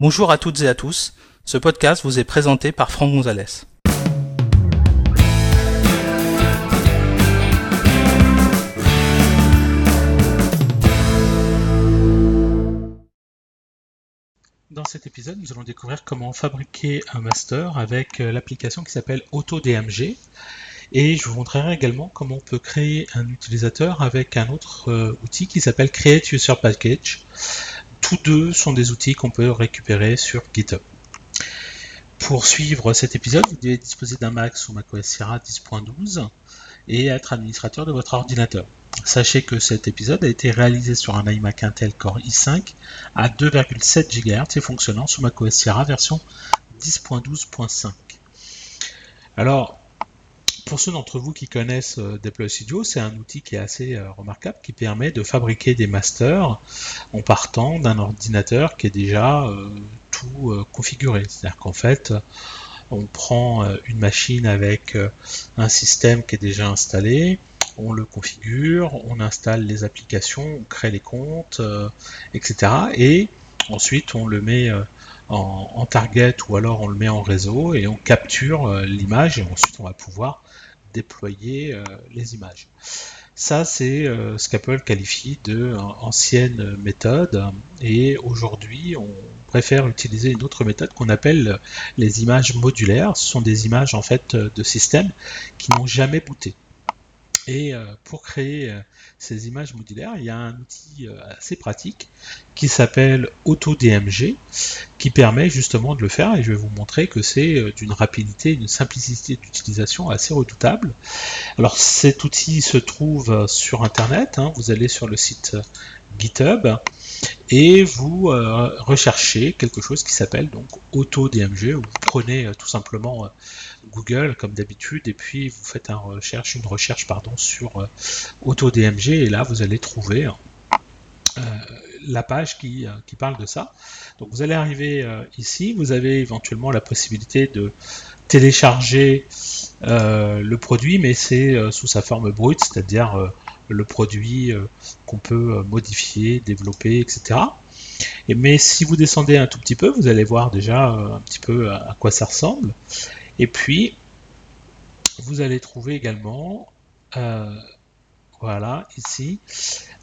Bonjour à toutes et à tous. Ce podcast vous est présenté par Franck Gonzalez. Dans cet épisode, nous allons découvrir comment fabriquer un master avec euh, l'application qui s'appelle AutoDMG. Et je vous montrerai également comment on peut créer un utilisateur avec un autre euh, outil qui s'appelle Create User Package. Tous deux sont des outils qu'on peut récupérer sur GitHub. Pour suivre cet épisode, vous devez disposer d'un Mac sous macOS Sierra 10.12 et être administrateur de votre ordinateur. Sachez que cet épisode a été réalisé sur un iMac Intel Core i5 à 2,7 GHz et fonctionnant sous macOS Sierra version 10.12.5. Alors, pour ceux d'entre vous qui connaissent euh, Deploy Studio, c'est un outil qui est assez euh, remarquable, qui permet de fabriquer des masters en partant d'un ordinateur qui est déjà euh, tout configuré. C'est-à-dire qu'en fait, on prend une machine avec un système qui est déjà installé, on le configure, on installe les applications, on crée les comptes, etc. Et ensuite, on le met en, target ou alors on le met en réseau et on capture l'image et ensuite on va pouvoir déployer euh, les images. Ça, c'est euh, ce qu'Apple qualifie de ancienne méthode. Et aujourd'hui, on préfère utiliser une autre méthode qu'on appelle les images modulaires. Ce sont des images en fait de systèmes qui n'ont jamais booté. Et euh, pour créer ces images modulaires, il y a un outil euh, assez pratique qui s'appelle AutoDMG, qui permet justement de le faire, et je vais vous montrer que c'est euh, d'une rapidité, d'une simplicité d'utilisation assez redoutable. Alors cet outil se trouve sur Internet, hein. vous allez sur le site GitHub, et vous euh, recherchez quelque chose qui s'appelle donc AutoDMG. Vous prenez tout simplement Google comme d'habitude et puis vous faites un recherche, une recherche pardon, sur euh, AutoDMG et là vous allez trouver euh, la page qui, euh, qui, parle de ça. Donc vous allez arriver ici, vous avez éventuellement la possibilité de télécharger le produit, mais c'est sous sa forme brute, c'est-à-dire le produit qu'on peut modifier, développer, etc. Et, mais si vous descendez un tout petit peu, vous allez voir déjà un petit peu à quoi ça ressemble. Et puis, vous allez trouver également, euh, voilà, ici,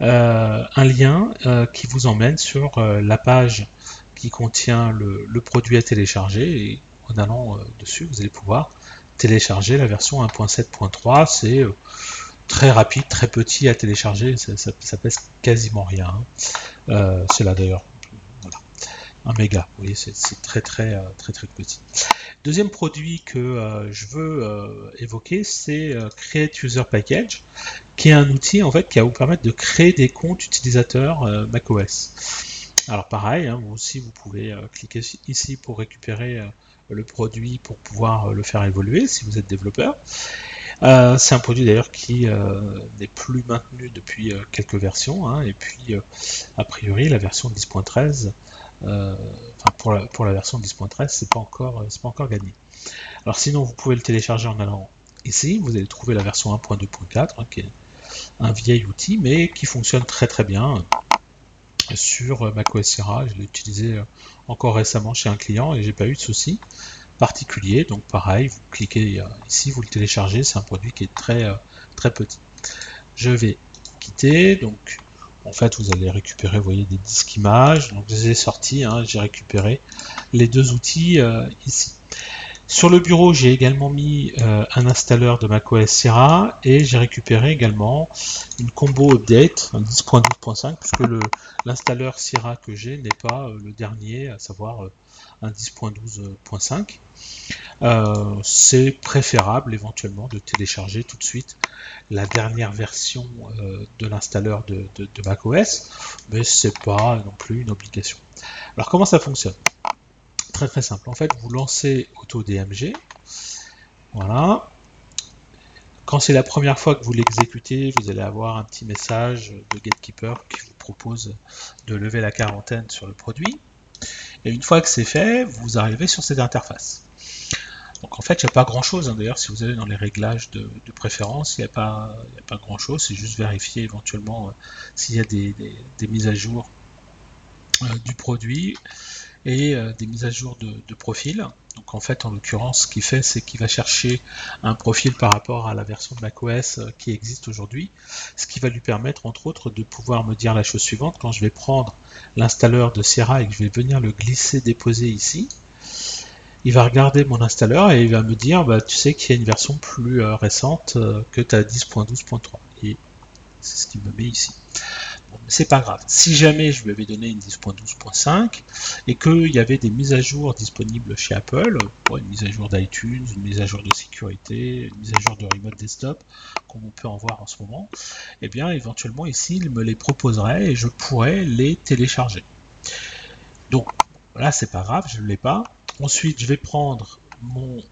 euh, un lien euh, qui vous emmène sur la page qui contient le, produit à télécharger. En allant dessus, vous allez pouvoir télécharger la version 1.7.3. C'est très rapide, très petit à télécharger, ça, pèse quasiment rien. Hein. c'est là d'ailleurs, un méga. Vous voyez, c'est très très très très petit. Deuxième produit que euh, je veux euh, évoquer, c'est euh, Create User Package, qui est un outil en fait qui va vous permettre de créer des comptes utilisateurs macOS. Alors pareil, hein, vous aussi vous pouvez cliquer ici pour récupérer le produit pour pouvoir le faire évoluer si vous êtes développeur. c'est un produit d'ailleurs qui n'est plus maintenu depuis quelques versions, hein, et puis a priori la version 10.13 euh, pour, la, version 10.13, c'est pas encore, euh, pas encore gagné. Alors sinon, vous pouvez le télécharger en allant ici. Vous allez trouver la version 1.2.4, hein, qui est un vieil outil, mais qui fonctionne très très bien sur euh, macOS Sierra. Je l'ai utilisé encore récemment chez un client et j'ai pas eu de soucis particulier. Donc pareil, vous cliquez ici, vous le téléchargez. C'est un produit qui est très très petit. Je vais quitter. Donc en fait, vous allez récupérer, vous voyez, des disques images. Donc, je les ai sortis. Hein, j'ai récupéré les deux outils euh, ici. Sur le bureau, j'ai également mis euh, un installeur de macOS Sierra et j'ai récupéré également une combo update, un 10.12.5, puisque l'installeur Sierra que j'ai n'est pas euh, le dernier, à savoir un 10.12.5. Euh, c'est préférable éventuellement de télécharger tout de suite la dernière version euh, de l'installeur de, de, de, macOS, mais c'est pas non plus une obligation. Alors comment ça fonctionne? Très simple. En fait, vous lancez AutoDMG. Voilà. Quand c'est la première fois que vous l'exécutez, vous allez avoir un petit message de Gatekeeper qui vous propose de lever la quarantaine sur le produit. Et une fois que c'est fait, vous arrivez sur cette interface. Donc en fait, il n'y a pas grand chose. Hein. D'ailleurs, si vous allez dans les réglages de, préférence, il n'y a, pas, pas grand chose. C'est juste vérifier éventuellement euh, s'il y a des, mises à jour euh, du produit. Et des mises à jour de, profil. Donc en fait, en l'occurrence, ce qu'il fait, c'est qu'il va chercher un profil par rapport à la version de macOS qui existe aujourd'hui, ce qui va lui permettre, entre autres, de pouvoir me dire la chose suivante quand je vais prendre l'installeur de Sierra et que je vais venir le glisser, déposer ici il va regarder mon installeur et il va me dire bah, tu sais qu'il y a une version plus euh, récente euh, que tu as 10.12.3 et c'est ce qu'il me met ici. Bon, c'est pas grave. Si jamais je lui avais donné une 10.12.5 et qu'il y avait des mises à jour disponibles chez Apple, une mise à jour d'iTunes, une mise à jour de sécurité, une mise à jour de Remote Desktop, comme on peut en voir en ce moment, eh bien éventuellement ici il me les proposerait et je pourrais les télécharger. Donc voilà, c'est pas grave, je ne l'ai pas. Ensuite, je vais prendre mon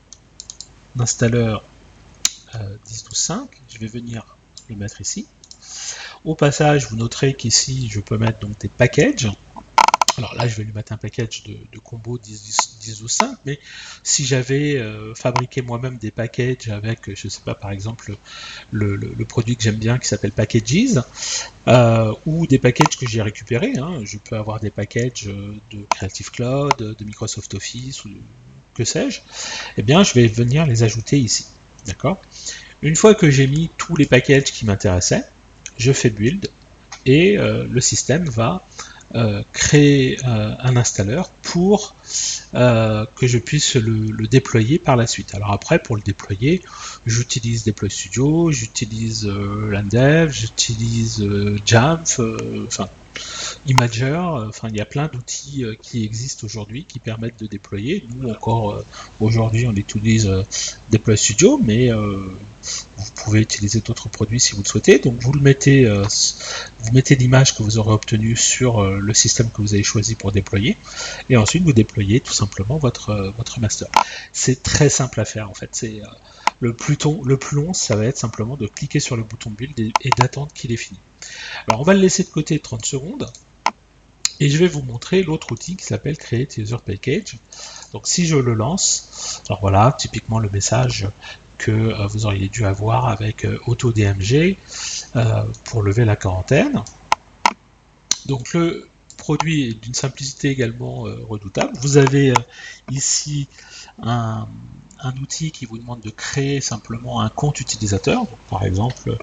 installeur euh, 10.12.5, je vais venir le mettre ici. Au passage, vous noterez qu'ici, je peux mettre donc des packages. Alors là, je vais lui mettre un package de, combo 10, ou 5, mais si j'avais euh, fabriqué moi-même des packages avec, je ne sais pas, par exemple, le, produit que j'aime bien qui s'appelle Packages, euh, ou des packages que j'ai récupérés, hein, je peux avoir des packages de Creative Cloud, de Microsoft Office, ou que sais-je, eh bien, je vais venir les ajouter ici. D'accord? Une fois que j'ai mis tous les packages qui m'intéressaient, je fais build et euh, le système va euh, créer euh, un installeur pour que je puisse le, déployer par la suite. Alors après, pour le déployer, j'utilise Deploy Studio, j'utilise Landev, j'utilise Jamf, enfin Imager, enfin il y a plein d'outils qui existent aujourd'hui qui permettent de déployer. Nous encore aujourd'hui on utilise Deploy Studio, mais vous pouvez utiliser d'autres produits si vous le souhaitez. Donc vous le mettez, euh, vous mettez l'image que vous aurez obtenue sur euh, le système que vous avez choisi pour déployer, et ensuite vous déployez tout simplement votre euh, master. C'est très simple à faire en fait. C'est le plus, long, ça va être simplement de cliquer sur le bouton build et d'attendre qu'il est fini. Alors on va le laisser de côté 30 secondes. Et je vais vous montrer l'autre outil qui s'appelle Create User Package. Donc si je le lance, alors voilà, typiquement le message que euh, vous auriez dû avoir avec euh, AutoDMG euh, pour lever la quarantaine. Donc le produit est d'une simplicité également redoutable. Vous avez ici un, outil qui vous demande de créer simplement un compte utilisateur. par exemple,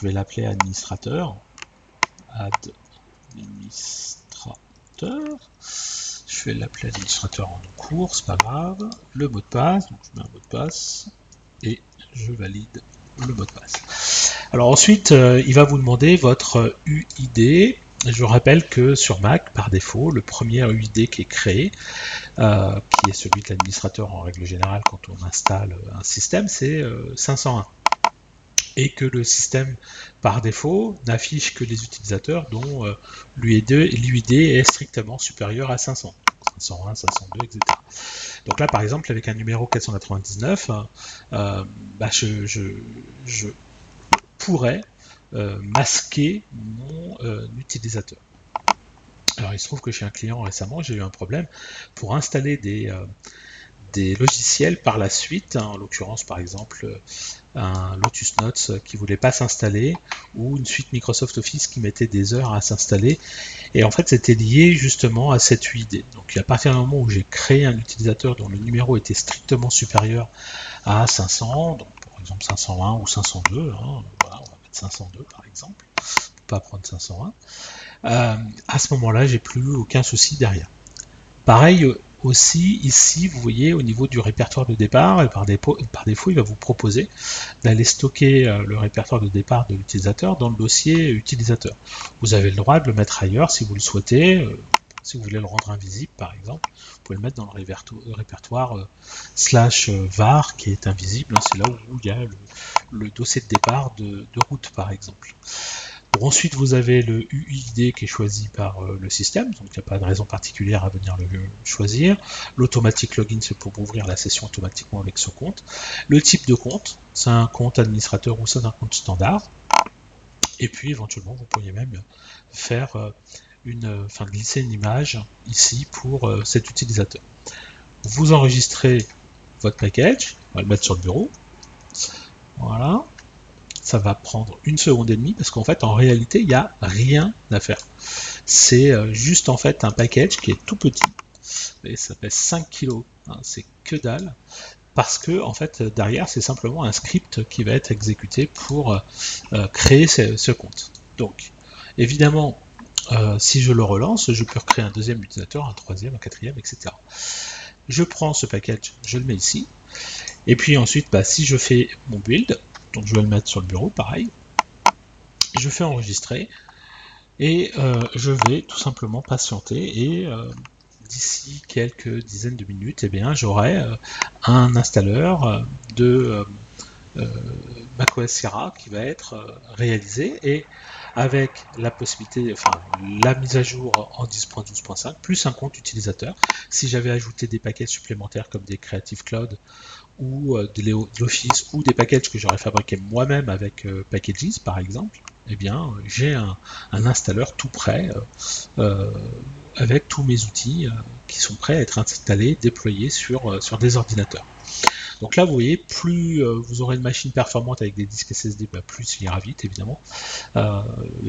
je vais l'appeler administrateur. Administrateur. Je vais l'appeler administrateur en cours, c'est pas grave. Le mot de passe, donc je mets un mot de passe et je valide le mot de passe. Alors ensuite, euh, il va vous demander votre UID. Je rappelle que sur Mac, par défaut, le premier UID qui est créé, euh, qui est celui de l'administrateur en règle générale quand on installe un système, c'est 501 euh, et que le système par défaut n'affiche que les utilisateurs dont l'UID est strictement supérieur à 500. 501, 502, etc. Donc là, par exemple, avec un numéro 499, euh, bah, je, pourrais euh, masquer mon euh, utilisateur. Alors il se trouve que chez un client récemment, j'ai eu un problème pour installer des, des logiciels par la suite, hein, en l'occurrence par exemple un Lotus Notes qui voulait pas s'installer ou une suite Microsoft Office qui mettait des heures à s'installer et en fait c'était lié justement à cette UID. Donc à partir du moment où j'ai créé un utilisateur dont le numéro était strictement supérieur à 500, donc par exemple 501 ou 502, hein, voilà, on va mettre 502 par exemple, pas prendre 501, euh, à ce moment-là j'ai plus aucun souci derrière. Pareil aussi, ici, vous voyez, au niveau du répertoire de départ, par, défaut, par défaut il va vous proposer d'aller stocker euh, le répertoire de départ de l'utilisateur dans le dossier utilisateur. Vous avez le droit de le mettre ailleurs si vous le souhaitez. Euh, si vous voulez le rendre invisible, par exemple, vous pouvez le mettre dans le répertoire euh, slash var qui est invisible. C'est là où il y a le, dossier de départ de route, par exemple ensuite, vous avez le UID qui est choisi par euh, le système, donc il n'y a pas de raison particulière à venir le choisir. L'automatique login, c'est pour ouvrir la session automatiquement avec ce compte. Le type de compte, c'est un compte administrateur ou c'est un compte standard. Et puis, éventuellement, vous pourriez même faire euh, une, enfin, glisser une image ici pour euh, cet utilisateur. Vous enregistrez votre package, on va le mettre sur le bureau. Voilà ça va prendre une seconde et demie parce qu'en fait en réalité il n'y a rien à faire. C'est euh, juste en fait un package qui est tout petit et ça pèse 5 kg, c'est que dalle, parce que en fait derrière c'est simplement un script qui va être exécuté pour euh, créer ce, compte. Donc évidemment, euh, si je le relance, je peux recréer un deuxième utilisateur, un troisième, un quatrième, etc. Je prends ce package, je le mets ici, et puis ensuite, bah, si je fais mon build, donc je vais le mettre sur le bureau, pareil, je fais enregistrer, et euh, je vais tout simplement patienter. Et d'ici quelques dizaines de minutes, eh bien, j'aurai euh, un installeur euh, de euh, macOS Sierra qui va être réalisé. Et avec la possibilité, enfin la mise à jour en 10.12.5 plus un compte utilisateur. Si j'avais ajouté des paquets supplémentaires comme des Creative Cloud ou de l'Office ou des packages que j'aurais fabriqués moi-même avec Packages par exemple, eh bien j'ai un, installeur tout prêt avec tous mes outils euh, qui sont prêts à être installés, déployés sur, euh, sur des ordinateurs. Donc là, vous voyez, plus euh, vous aurez une machine performante avec des disques SSD, bah, plus il ira vite, évidemment. là,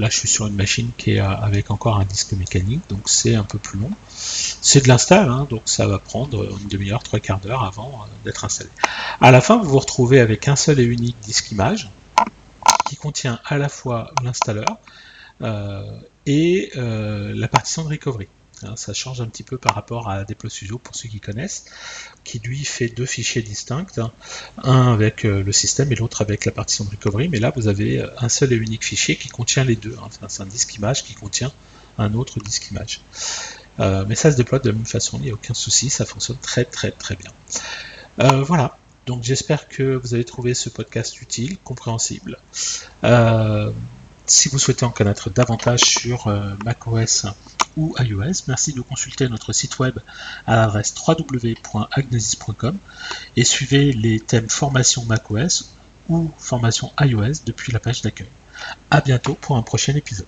je suis sur une machine qui est avec encore un disque mécanique, donc c'est un peu plus long. C'est de l'install, hein, donc ça va prendre une demi-heure, trois quarts d'heure avant d'être installé. À la fin, vous vous retrouvez avec un seul et unique disque image qui contient à la fois l'installeur, euh, et euh, la partition de recovery. Hein, ça change un petit peu par rapport à Deploy Studio pour ceux qui connaissent, qui lui fait deux fichiers distincts, hein. un avec euh, le système et l'autre avec la partition de recovery, mais là vous avez un seul et unique fichier qui contient les deux. Hein. c'est un disque image qui contient un autre disque image. mais ça se déploie de la même façon, il n'y a aucun souci, ça fonctionne très très très bien. voilà, donc j'espère que vous avez trouvé ce podcast utile, compréhensible. Si vous souhaitez en connaître davantage sur euh, macOS ou iOS, merci de consulter notre site web à l'adresse www.agnesis.com et suivez les thèmes formation macOS ou formation iOS depuis la page d'accueil. A bientôt pour un prochain épisode.